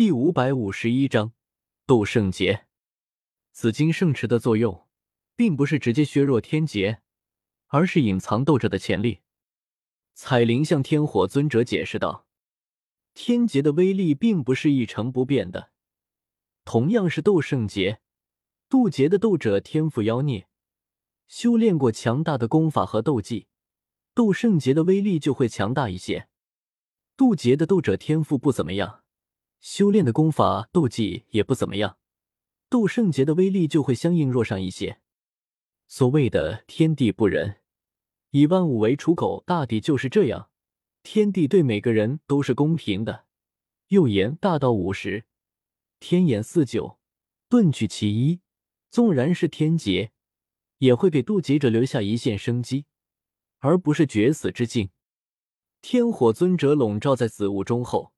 第五百五十一章斗圣劫。紫金圣池的作用，并不是直接削弱天劫，而是隐藏斗者的潜力。彩铃向天火尊者解释道：“天劫的威力并不是一成不变的，同样是斗圣劫，渡劫的斗者天赋妖孽，修炼过强大的功法和斗技，斗圣劫的威力就会强大一些。渡劫的斗者天赋不怎么样。”修炼的功法、斗技也不怎么样，斗圣劫的威力就会相应弱上一些。所谓的天地不仁，以万物为刍狗，大抵就是这样。天地对每个人都是公平的。又言大道五十，天眼四九，遁去其一。纵然是天劫，也会给渡劫者留下一线生机，而不是绝死之境。天火尊者笼罩在紫雾中后。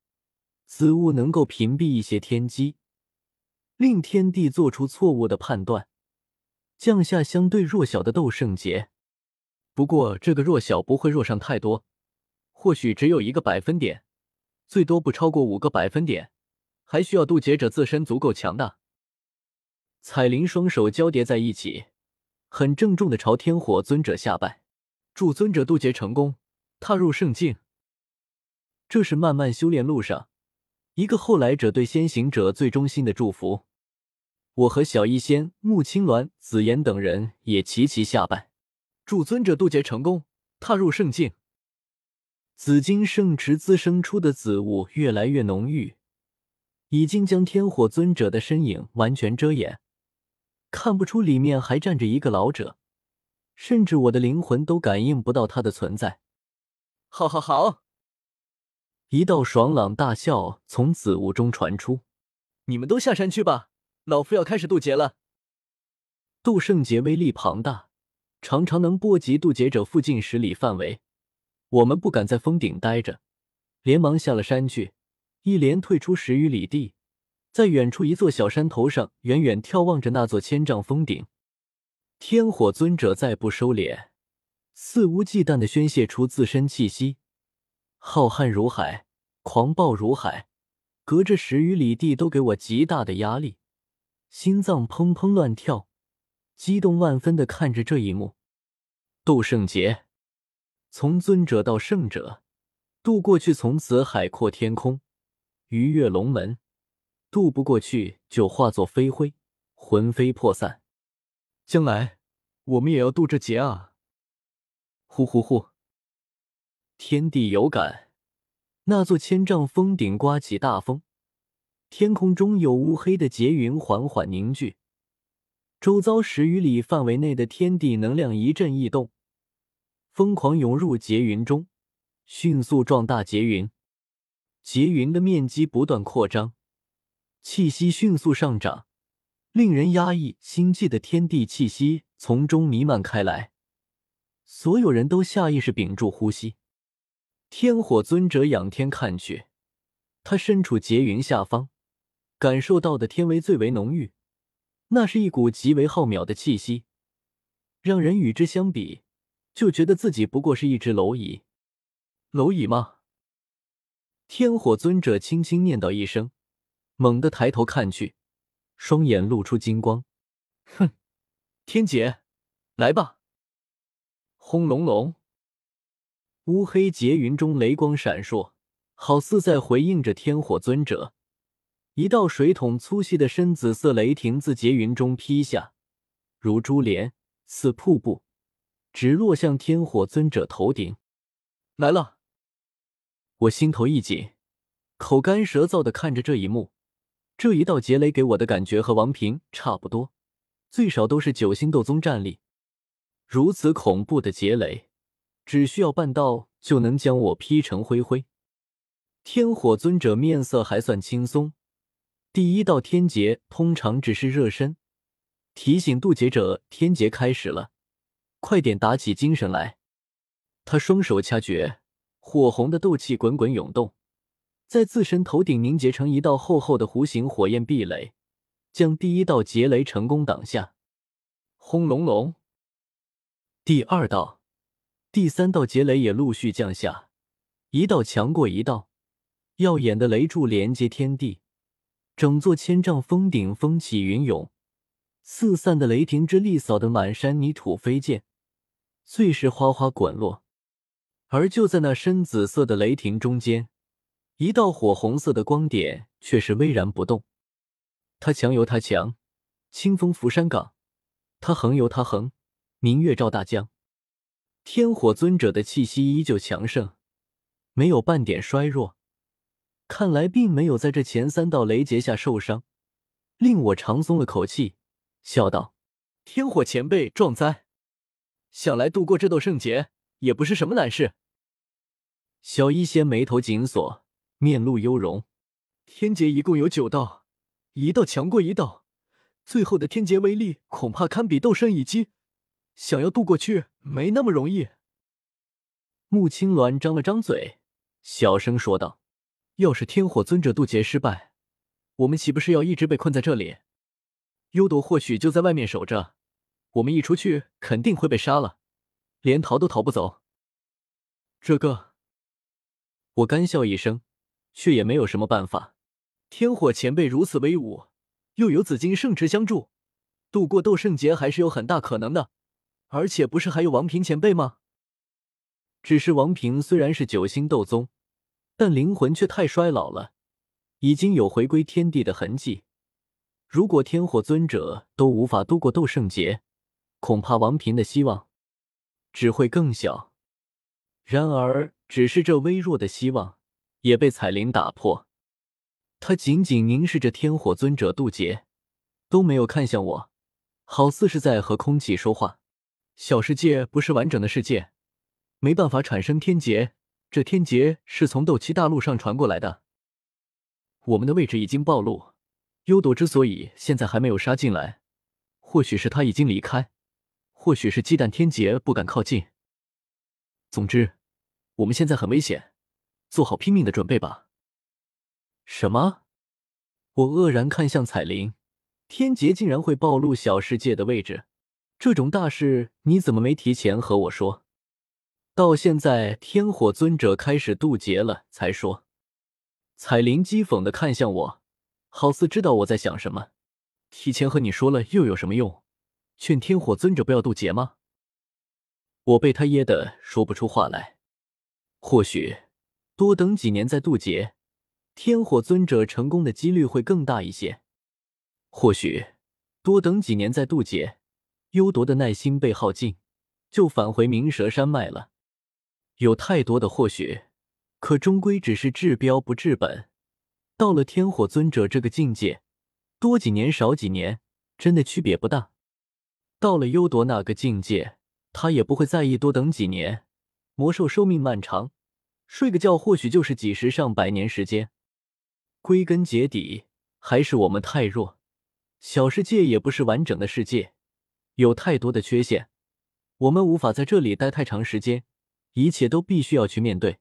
此物能够屏蔽一些天机，令天地做出错误的判断，降下相对弱小的斗圣劫。不过，这个弱小不会弱上太多，或许只有一个百分点，最多不超过五个百分点。还需要渡劫者自身足够强大。彩铃双手交叠在一起，很郑重的朝天火尊者下拜，祝尊者渡劫成功，踏入圣境。这是漫漫修炼路上。一个后来者对先行者最衷心的祝福，我和小医仙、穆青鸾、紫妍等人也齐齐下拜，祝尊者渡劫成功，踏入圣境。紫金圣池滋生出的紫雾越来越浓郁，已经将天火尊者的身影完全遮掩，看不出里面还站着一个老者，甚至我的灵魂都感应不到他的存在。好好好！一道爽朗大笑从紫雾中传出：“你们都下山去吧，老夫要开始渡劫了。”渡圣劫威力庞大，常常能波及渡劫者附近十里范围。我们不敢在峰顶待着，连忙下了山去，一连退出十余里地，在远处一座小山头上，远远眺望着那座千丈峰顶。天火尊者再不收敛，肆无忌惮的宣泄出自身气息。浩瀚如海，狂暴如海，隔着十余里地都给我极大的压力，心脏砰砰乱跳，激动万分的看着这一幕。渡圣劫，从尊者到圣者，渡过去从此海阔天空，鱼跃龙门；渡不过去就化作飞灰，魂飞魄散。将来我们也要渡这劫啊！呼呼呼。天地有感，那座千丈峰顶刮起大风，天空中有乌黑的劫云缓缓凝聚，周遭十余里范围内的天地能量一阵异动，疯狂涌入劫云中，迅速壮大劫云。劫云的面积不断扩张，气息迅速上涨，令人压抑心悸的天地气息从中弥漫开来，所有人都下意识屏住呼吸。天火尊者仰天看去，他身处劫云下方，感受到的天威最为浓郁。那是一股极为浩渺的气息，让人与之相比，就觉得自己不过是一只蝼蚁。蝼蚁吗？天火尊者轻轻念叨一声，猛地抬头看去，双眼露出金光。哼，天劫，来吧！轰隆隆。乌黑劫云中雷光闪烁，好似在回应着天火尊者。一道水桶粗细的深紫色雷霆自劫云中劈下，如珠帘，似瀑布，直落向天火尊者头顶。来了！我心头一紧，口干舌燥的看着这一幕。这一道劫雷给我的感觉和王平差不多，最少都是九星斗宗战力。如此恐怖的劫雷！只需要半道就能将我劈成灰灰。天火尊者面色还算轻松。第一道天劫通常只是热身，提醒渡劫者天劫开始了，快点打起精神来。他双手掐诀，火红的斗气滚滚涌动，在自身头顶凝结成一道厚厚的弧形火焰壁垒，将第一道劫雷成功挡下。轰隆隆，第二道。第三道劫雷也陆续降下，一道强过一道，耀眼的雷柱连接天地，整座千丈峰顶风起云涌，四散的雷霆之力扫得满山泥土飞溅，碎石哗哗滚落。而就在那深紫色的雷霆中间，一道火红色的光点却是巍然不动。他强由他强，清风拂山岗；他横由他横，明月照大江。天火尊者的气息依旧强盛，没有半点衰弱。看来并没有在这前三道雷劫下受伤，令我长松了口气，笑道：“天火前辈壮哉！想来度过这斗圣劫也不是什么难事。”小医仙眉头紧锁，面露忧容。天劫一共有九道，一道强过一道，最后的天劫威力恐怕堪比斗圣一击，想要渡过去没那么容易。穆青鸾张了张嘴，小声说道。要是天火尊者渡劫失败，我们岂不是要一直被困在这里？幽铎或许就在外面守着，我们一出去肯定会被杀了，连逃都逃不走。这个，我干笑一声，却也没有什么办法。天火前辈如此威武，又有紫金圣池相助，渡过斗圣劫还是有很大可能的。而且不是还有王平前辈吗？只是王平虽然是九星斗宗。但灵魂却太衰老了，已经有回归天地的痕迹。如果天火尊者都无法度过斗圣劫，恐怕王平的希望只会更小。然而，只是这微弱的希望也被彩铃打破。他紧紧凝视着天火尊者渡劫，都没有看向我，好似是在和空气说话。小世界不是完整的世界，没办法产生天劫。这天劫是从斗气大陆上传过来的，我们的位置已经暴露。幽朵之所以现在还没有杀进来，或许是他已经离开，或许是忌惮天劫不敢靠近。总之，我们现在很危险，做好拼命的准备吧。什么？我愕然看向彩铃，天劫竟然会暴露小世界的位置，这种大事你怎么没提前和我说？到现在，天火尊者开始渡劫了，才说。彩铃讥讽的看向我，好似知道我在想什么。提前和你说了又有什么用？劝天火尊者不要渡劫吗？我被他噎得说不出话来。或许多等几年再渡劫，天火尊者成功的几率会更大一些。或许多等几年再渡劫，幽夺的耐心被耗尽，就返回鸣蛇山脉了。有太多的或许，可终归只是治标不治本。到了天火尊者这个境界，多几年少几年，真的区别不大。到了幽夺那个境界，他也不会在意多等几年。魔兽寿命漫长，睡个觉或许就是几十上百年时间。归根结底，还是我们太弱。小世界也不是完整的世界，有太多的缺陷，我们无法在这里待太长时间。一切都必须要去面对。